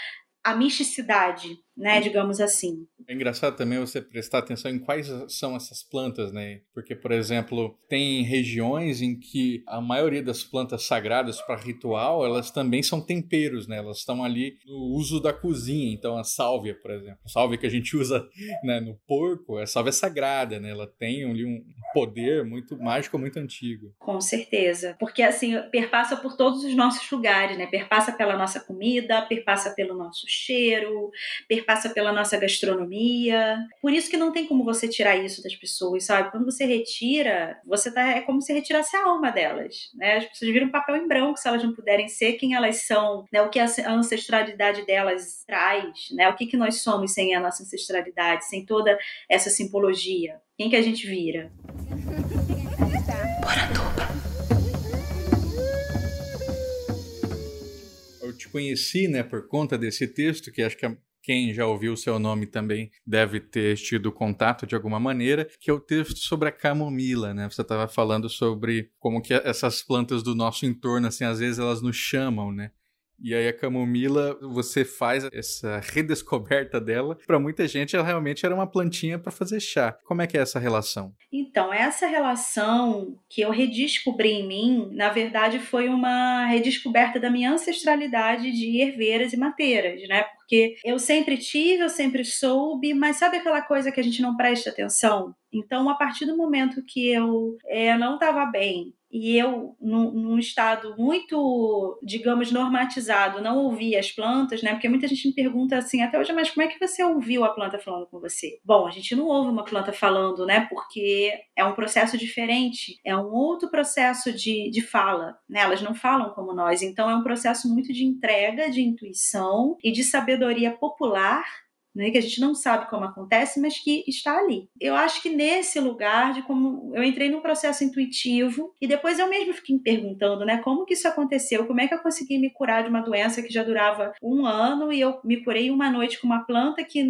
a misticidade, né, digamos assim. É engraçado também você prestar atenção em quais são essas plantas, né? Porque, por exemplo, tem regiões em que a maioria das plantas sagradas para ritual, elas também são temperos, né? Elas estão ali no uso da cozinha. Então, a sálvia, por exemplo, a sálvia que a gente usa né, no porco, a sálvia sagrada, né? Ela tem ali um poder muito mágico, muito antigo. Com certeza. Porque, assim, perpassa por todos os nossos lugares, né? Perpassa pela nossa comida, perpassa pelo nosso cheiro, perpassa pela nossa gastronomia por isso que não tem como você tirar isso das pessoas, sabe? Quando você retira, você tá é como se retirasse a alma delas, né? As pessoas viram um papel em branco se elas não puderem ser quem elas são, né? O que a ancestralidade delas traz, né? O que que nós somos sem a nossa ancestralidade, sem toda essa simbologia? Quem que a gente vira? Eu te conheci, né, por conta desse texto que acho que é quem já ouviu o seu nome também deve ter tido contato de alguma maneira, que é o texto sobre a camomila, né? Você estava falando sobre como que essas plantas do nosso entorno, assim, às vezes elas nos chamam, né? E aí a camomila, você faz essa redescoberta dela. Para muita gente, ela realmente era uma plantinha para fazer chá. Como é que é essa relação? Então, essa relação que eu redescobri em mim, na verdade, foi uma redescoberta da minha ancestralidade de herveiras e mateiras, né? Porque eu sempre tive, eu sempre soube, mas sabe aquela coisa que a gente não presta atenção? Então, a partir do momento que eu é, não estava bem, e eu, num, num, estado muito, digamos, normatizado, não ouvia as plantas, né? Porque muita gente me pergunta assim, até hoje, mas como é que você ouviu a planta falando com você? Bom, a gente não ouve uma planta falando, né? Porque é um processo diferente, é um outro processo de, de fala, né? Elas não falam como nós, então é um processo muito de entrega, de intuição e de sabedoria popular né, que a gente não sabe como acontece, mas que está ali. Eu acho que nesse lugar de como eu entrei num processo intuitivo e depois eu mesmo fiquei me perguntando, né, como que isso aconteceu? Como é que eu consegui me curar de uma doença que já durava um ano e eu me curei uma noite com uma planta que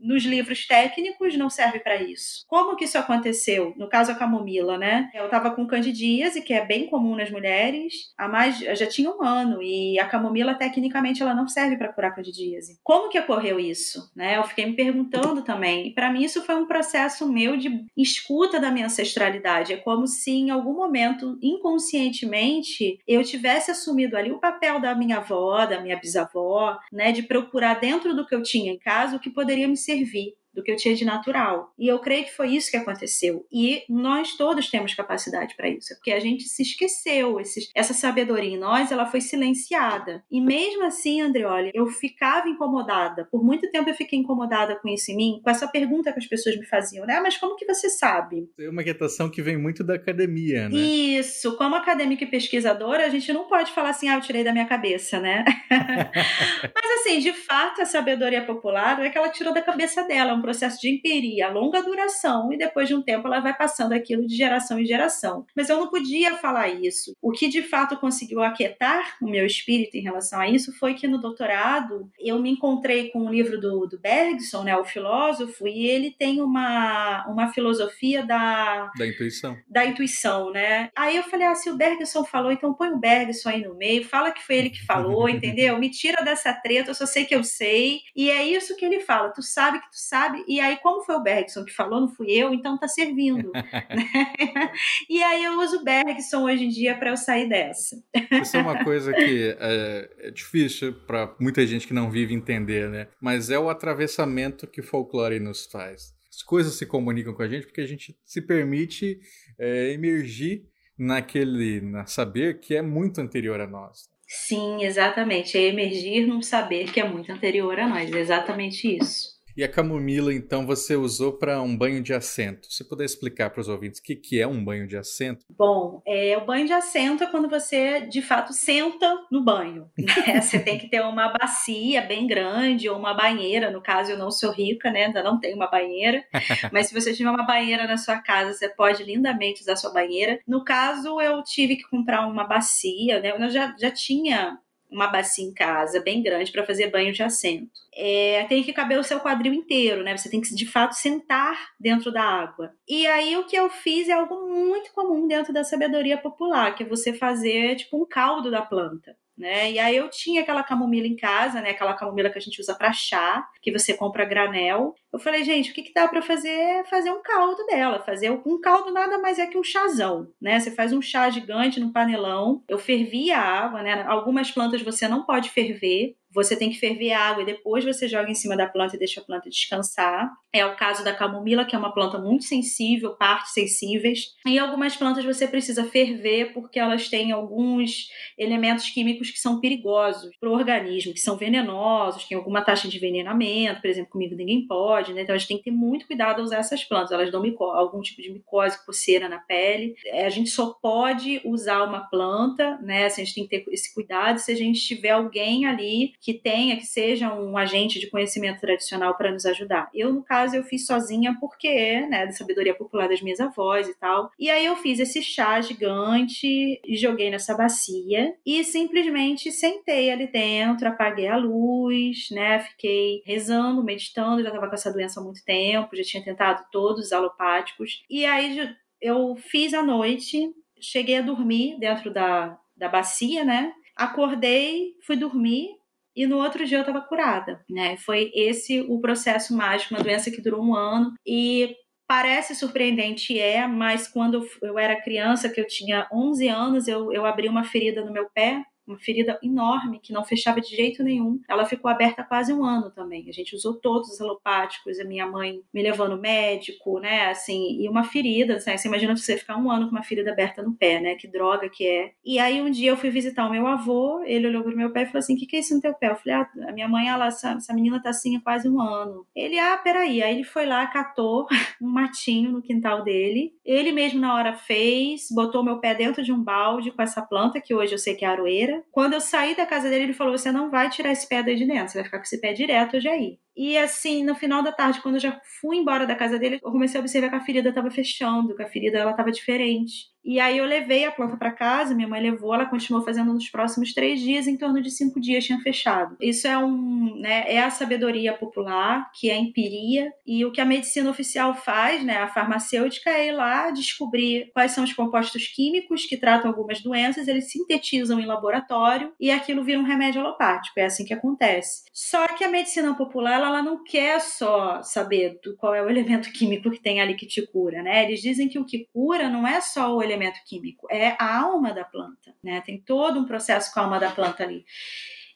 nos livros técnicos não serve para isso? Como que isso aconteceu? No caso a camomila, né? Eu estava com candidíase, que é bem comum nas mulheres, há mais já tinha um ano e a camomila tecnicamente ela não serve para curar candidíase. Como que ocorreu isso, né? Né? Eu fiquei me perguntando também. E para mim isso foi um processo meu de escuta da minha ancestralidade. É como se em algum momento, inconscientemente, eu tivesse assumido ali o papel da minha avó, da minha bisavó, né? De procurar dentro do que eu tinha em casa o que poderia me servir do que eu tinha de natural. E eu creio que foi isso que aconteceu. E nós todos temos capacidade para isso, porque a gente se esqueceu. Esses, essa sabedoria em nós, ela foi silenciada. E mesmo assim, Andreoli, eu ficava incomodada. Por muito tempo eu fiquei incomodada com isso em mim, com essa pergunta que as pessoas me faziam, né? Ah, mas como que você sabe? É uma inquietação que vem muito da academia, né? Isso. Como acadêmica e pesquisadora, a gente não pode falar assim, ah, eu tirei da minha cabeça, né? mas assim, de fato, a sabedoria popular é que ela tirou da cabeça dela, é um processo de empiria, longa duração, e depois de um tempo ela vai passando aquilo de geração em geração. Mas eu não podia falar isso. O que de fato conseguiu aquietar o meu espírito em relação a isso foi que no doutorado eu me encontrei com um livro do, do Bergson, né, o filósofo, e ele tem uma, uma filosofia da... Da intuição. Da intuição, né? Aí eu falei, ah, se o Bergson falou, então põe o Bergson aí no meio, fala que foi ele que falou, entendeu? Me tira dessa treta, eu só sei que eu sei. E é isso que ele fala, tu sabe que tu sabe, e aí como foi o Bergson que falou, não fui eu, então tá servindo. né? E aí eu uso o Bergson hoje em dia para eu sair dessa. Isso é uma coisa que é, é difícil para muita gente que não vive entender, né? Mas é o atravessamento que o folclore nos faz. As coisas se comunicam com a gente porque a gente se permite é, emergir naquele na saber que é muito anterior a nós. Sim, exatamente. É emergir num saber que é muito anterior a nós. É exatamente isso. E a camomila, então, você usou para um banho de assento. Se puder explicar para os ouvintes o que, que é um banho de assento? Bom, é, o banho de assento é quando você, de fato, senta no banho. Né? você tem que ter uma bacia bem grande ou uma banheira. No caso, eu não sou rica, né? Ainda não tenho uma banheira. Mas se você tiver uma banheira na sua casa, você pode lindamente usar sua banheira. No caso, eu tive que comprar uma bacia, né? Eu já, já tinha uma bacia em casa bem grande para fazer banho de assento. É, tem que caber o seu quadril inteiro, né? Você tem que de fato sentar dentro da água. E aí o que eu fiz é algo muito comum dentro da sabedoria popular, que é você fazer tipo um caldo da planta né? E aí eu tinha aquela camomila em casa, né? Aquela camomila que a gente usa para chá, que você compra granel. Eu falei, gente, o que, que dá para fazer? Fazer um caldo dela. Fazer um caldo nada mais é que um chazão, né? Você faz um chá gigante no panelão. Eu fervia a água, né? Algumas plantas você não pode ferver, você tem que ferver a água e depois você joga em cima da planta e deixa a planta descansar. É o caso da camomila, que é uma planta muito sensível, partes sensíveis. E algumas plantas você precisa ferver porque elas têm alguns elementos químicos que são perigosos para o organismo, que são venenosos, tem alguma taxa de envenenamento, por exemplo, comigo ninguém pode, né? Então a gente tem que ter muito cuidado ao usar essas plantas. Elas dão algum tipo de micose, coceira na pele. É, a gente só pode usar uma planta, né? Assim, a gente tem que ter esse cuidado se a gente tiver alguém ali que tenha, que seja um agente de conhecimento tradicional para nos ajudar. Eu, no caso, eu fiz sozinha porque, né, da sabedoria popular das minhas avós e tal. E aí eu fiz esse chá gigante e joguei nessa bacia e simplesmente sentei ali dentro, apaguei a luz, né, fiquei rezando, meditando, já estava com essa doença há muito tempo, já tinha tentado todos os alopáticos. E aí eu fiz à noite, cheguei a dormir dentro da, da bacia, né? Acordei, fui dormir, e no outro dia eu estava curada, né? Foi esse o processo mágico, uma doença que durou um ano e parece surpreendente é, mas quando eu era criança, que eu tinha 11 anos, eu, eu abri uma ferida no meu pé uma ferida enorme que não fechava de jeito nenhum. Ela ficou aberta quase um ano também. A gente usou todos os alopáticos, a minha mãe me levou no médico, né? Assim, e uma ferida, né? você imagina você ficar um ano com uma ferida aberta no pé, né? Que droga que é. E aí um dia eu fui visitar o meu avô, ele olhou pro meu pé e falou assim: o que, que é isso no teu pé? Eu falei: ah, a minha mãe, ela, essa, essa menina tá assim há quase um ano. Ele, ah, peraí. Aí ele foi lá, catou um matinho no quintal dele. Ele mesmo na hora fez, botou meu pé dentro de um balde com essa planta, que hoje eu sei que é aroeira. Quando eu saí da casa dele, ele falou: Você não vai tirar esse pé daí de dentro, você vai ficar com esse pé direto hoje aí. E assim, no final da tarde, quando eu já fui embora da casa dele, eu comecei a observar que a ferida estava fechando, que a ferida ela estava diferente. E aí eu levei a planta para casa, minha mãe levou, ela continuou fazendo nos próximos três dias, em torno de cinco dias tinha fechado. Isso é um, né, é a sabedoria popular, que é empiria, e o que a medicina oficial faz, né, a farmacêutica é ir lá descobrir quais são os compostos químicos que tratam algumas doenças, eles sintetizam em laboratório e aquilo vira um remédio alopático, é assim que acontece. Só que a medicina popular ela, ela não quer só saber do, qual é o elemento químico que tem ali que te cura, né? Eles dizem que o que cura não é só o elemento químico, é a alma da planta, né? Tem todo um processo com a alma da planta ali.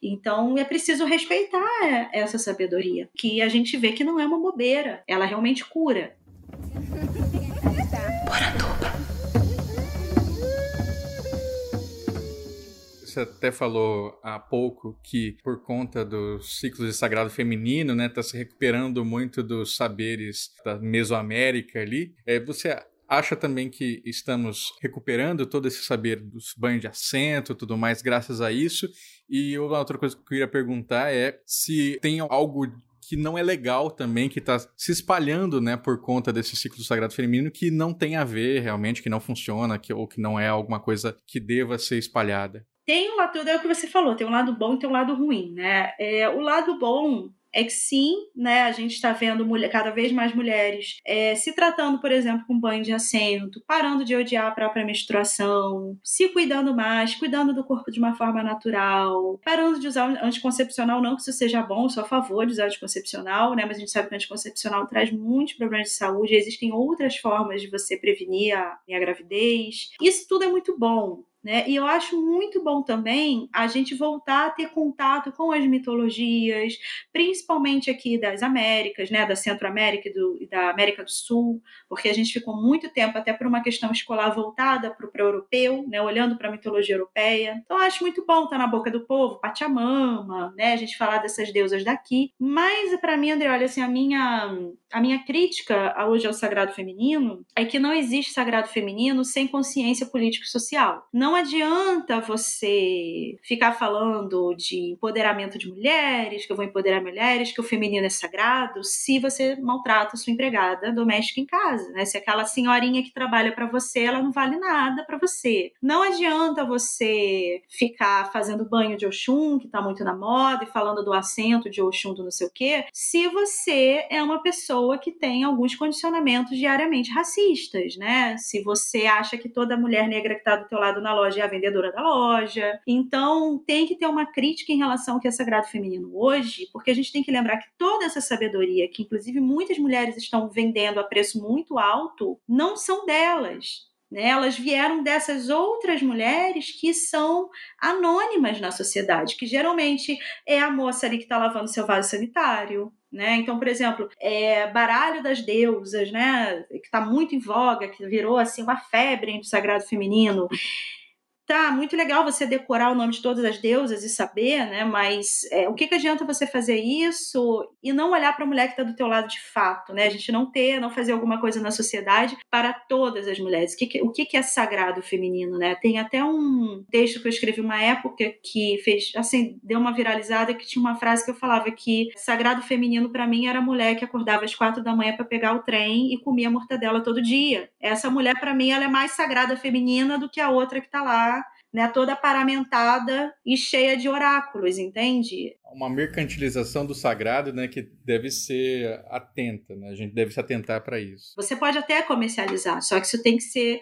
Então é preciso respeitar essa sabedoria, que a gente vê que não é uma bobeira, ela realmente cura. Você até falou há pouco que por conta dos ciclos de sagrado feminino, né, tá se recuperando muito dos saberes da Mesoamérica ali. É, você acha também que estamos recuperando todo esse saber dos banhos de assento, tudo mais, graças a isso? E outra coisa que eu queria perguntar é se tem algo que não é legal também, que está se espalhando, né, por conta desse ciclo do sagrado feminino, que não tem a ver realmente, que não funciona, que, ou que não é alguma coisa que deva ser espalhada. Tem um lado, é o que você falou, tem um lado bom e tem um lado ruim, né? É, o lado bom é que sim, né, a gente está vendo mulher, cada vez mais mulheres é, se tratando, por exemplo, com banho de assento, parando de odiar a própria menstruação, se cuidando mais, cuidando do corpo de uma forma natural, parando de usar anticoncepcional, não que isso seja bom, sou a favor de usar anticoncepcional, né, mas a gente sabe que o anticoncepcional traz muitos problemas de saúde, existem outras formas de você prevenir a, a gravidez. Isso tudo é muito bom, né? E eu acho muito bom também a gente voltar a ter contato com as mitologias, principalmente aqui das Américas, né? da Centro-América e da América do Sul, porque a gente ficou muito tempo, até por uma questão escolar voltada para o europeu, né? olhando para a mitologia europeia. Então, eu acho muito bom estar na boca do povo, Pachamama, né? a gente falar dessas deusas daqui. Mas, para mim, André, olha, assim, a minha, a minha crítica hoje ao sagrado feminino é que não existe sagrado feminino sem consciência política e social. Não não adianta você ficar falando de empoderamento de mulheres, que eu vou empoderar mulheres, que o feminino é sagrado, se você maltrata sua empregada doméstica em casa, né? Se aquela senhorinha que trabalha para você, ela não vale nada para você. Não adianta você ficar fazendo banho de Oxum, que tá muito na moda, e falando do assento de Oxum do não sei o quê, se você é uma pessoa que tem alguns condicionamentos diariamente racistas, né? Se você acha que toda mulher negra que tá do teu lado na loja loja é a vendedora da loja. Então, tem que ter uma crítica em relação ao que é sagrado feminino hoje, porque a gente tem que lembrar que toda essa sabedoria, que inclusive muitas mulheres estão vendendo a preço muito alto, não são delas. Né? Elas vieram dessas outras mulheres que são anônimas na sociedade, que geralmente é a moça ali que está lavando seu vaso sanitário, né? Então, por exemplo, é, baralho das deusas, né? que está muito em voga, que virou assim uma febre entre o sagrado feminino tá, muito legal você decorar o nome de todas as deusas e saber, né? Mas é, o que, que adianta você fazer isso e não olhar para a mulher que está do teu lado de fato, né? A gente não ter, não fazer alguma coisa na sociedade para todas as mulheres. O que, que o que, que é sagrado feminino, né? Tem até um texto que eu escrevi uma época que fez, assim, deu uma viralizada que tinha uma frase que eu falava que sagrado feminino para mim era a mulher que acordava às quatro da manhã para pegar o trem e comia mortadela todo dia. Essa mulher para mim ela é mais sagrada feminina do que a outra que está lá né, toda paramentada e cheia de oráculos, entende? Uma mercantilização do sagrado, né, que deve ser atenta, né? A gente deve se atentar para isso. Você pode até comercializar, só que isso tem que ser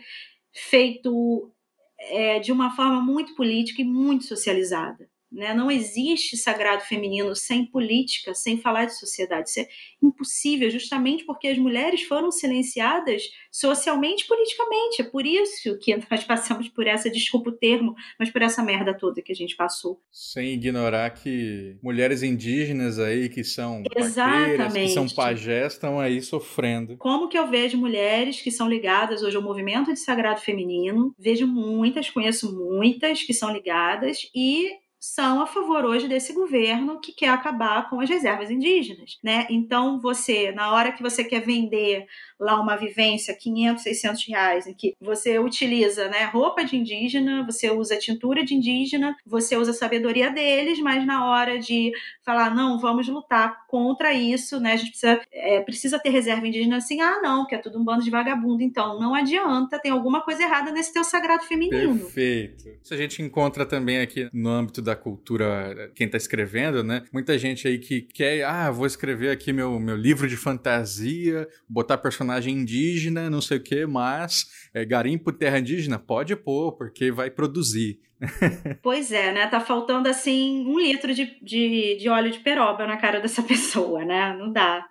feito é, de uma forma muito política e muito socializada. Né? Não existe sagrado feminino sem política, sem falar de sociedade. Isso é impossível, justamente porque as mulheres foram silenciadas socialmente e politicamente. É por isso que nós passamos por essa, desculpa o termo, mas por essa merda toda que a gente passou. Sem ignorar que mulheres indígenas aí que são Exatamente. que são pajés, estão aí sofrendo. Como que eu vejo mulheres que são ligadas hoje ao movimento de sagrado feminino? Vejo muitas, conheço muitas que são ligadas e são a favor hoje desse governo que quer acabar com as reservas indígenas, né? Então você, na hora que você quer vender lá uma vivência 500, 600 reais, em que você utiliza, né, roupa de indígena, você usa tintura de indígena, você usa a sabedoria deles, mas na hora de falar não, vamos lutar contra isso, né? A gente precisa, é, precisa ter reserva indígena assim, ah não, que é tudo um bando de vagabundo, então não adianta, tem alguma coisa errada nesse teu sagrado feminino. Perfeito. Isso a gente encontra também aqui no âmbito da da cultura, quem está escrevendo, né? Muita gente aí que quer, ah, vou escrever aqui meu, meu livro de fantasia, botar personagem indígena, não sei o quê, mas é, garimpo terra indígena, pode pôr, porque vai produzir. pois é, né? Tá faltando assim um litro de, de, de óleo de peroba na cara dessa pessoa, né? Não dá.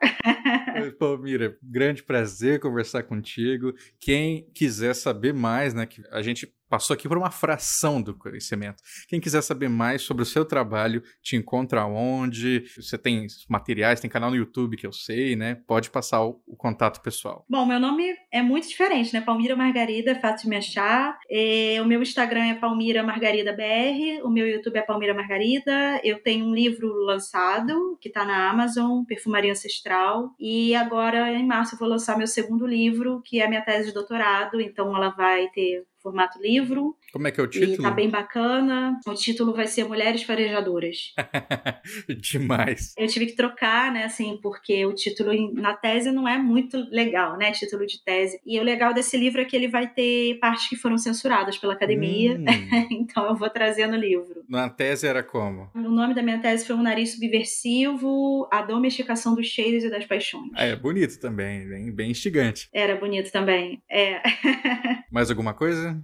Pô, Mira, grande prazer conversar contigo. Quem quiser saber mais, né? Que a gente passou aqui por uma fração do conhecimento. Quem quiser saber mais sobre o seu trabalho, te encontra onde? Você tem materiais, tem canal no YouTube que eu sei, né? Pode passar o, o contato pessoal. Bom, meu nome é muito diferente, né? Palmira Margarida, é fácil de me achar. É, o meu Instagram é Palmira Margarida BR, o meu YouTube é Palmira Margarida. Eu tenho um livro lançado que está na Amazon, Perfumaria Ancestral. E agora, em março, eu vou lançar meu segundo livro, que é a minha tese de doutorado. Então, ela vai ter formato livro. Como é que é o título? E tá bem bacana. O título vai ser Mulheres Farejadoras. Demais. Eu tive que trocar, né, assim, porque o título na tese não é muito legal, né, título de tese. E o legal desse livro é que ele vai ter partes que foram censuradas pela academia, hum. então eu vou trazer no livro. Na tese era como? O nome da minha tese foi Um Nariz Subversivo, A Domesticação dos Cheiros e das Paixões. É, bonito também, bem, bem instigante. Era bonito também, é. Mais alguma coisa?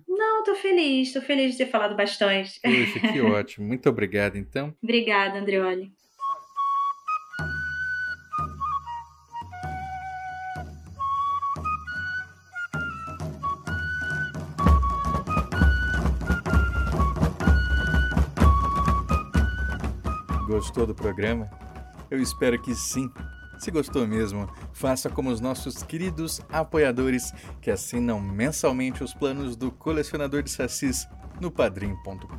Tô feliz, tô feliz de ter falado bastante. Puxa, que ótimo. Muito obrigado, então. Obrigada, Andreoli. Gostou do programa? Eu espero que sim. Se gostou mesmo, faça como os nossos queridos apoiadores que assinam mensalmente os planos do colecionador de sacis no padrim.com.br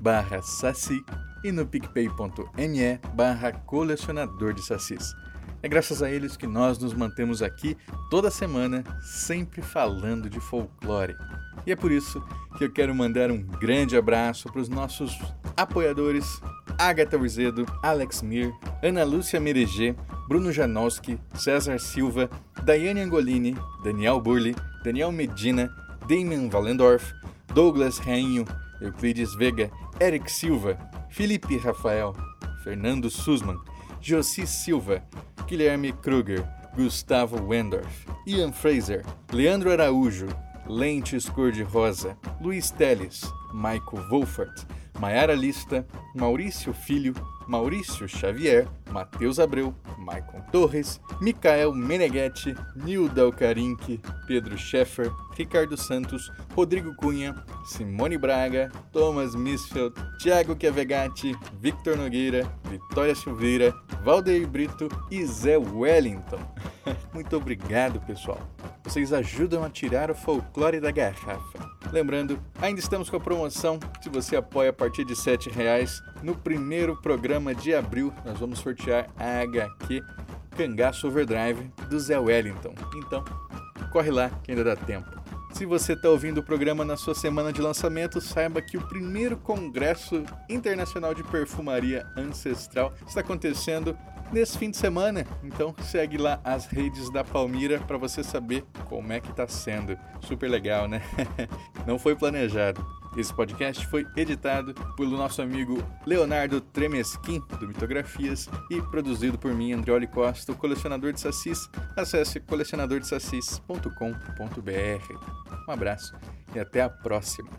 barra saci e no picpay.me barra colecionador de sacis. É graças a eles que nós nos mantemos aqui toda semana, sempre falando de folclore. E é por isso que eu quero mandar um grande abraço para os nossos apoiadores Agatha Rizedo, Alex Mir, Ana Lúcia Mereger, Bruno Janowski, César Silva, Daiane Angolini, Daniel Burli, Daniel Medina, Damien Valendorf, Douglas Rainho, Euclides Vega, Eric Silva, Felipe Rafael, Fernando Sussman, Josi Silva, Guilherme Kruger, Gustavo Wendorf, Ian Fraser, Leandro Araújo, Lentes Cor-de-Rosa, Luiz Teles, Michael Wolfert, Maiara Lista, Maurício Filho, Maurício Xavier, Matheus Abreu, Maicon Torres, Micael Meneghetti, Nilda Alcarinque, Pedro Scheffer, Ricardo Santos, Rodrigo Cunha, Simone Braga, Thomas Misfeld, Thiago Chiavegatti, Victor Nogueira, Vitória Silveira, Valdeir Brito e Zé Wellington. Muito obrigado, pessoal. Vocês ajudam a tirar o folclore da garrafa. Lembrando, ainda estamos com a promoção. Se você apoia a partir de R$ reais no primeiro programa de abril, nós vamos sortear a HQ Cangaço Overdrive do Zé Wellington. Então, corre lá que ainda dá tempo. Se você está ouvindo o programa na sua semana de lançamento, saiba que o primeiro Congresso Internacional de Perfumaria Ancestral está acontecendo nesse fim de semana. Então segue lá as redes da Palmira para você saber como é que está sendo. Super legal, né? Não foi planejado. Esse podcast foi editado pelo nosso amigo Leonardo Tremesquim, do Mitografias, e produzido por mim, Andrioli Costa, o colecionador de sacis. Acesse colecionadordesacis.com.br. Um abraço e até a próxima.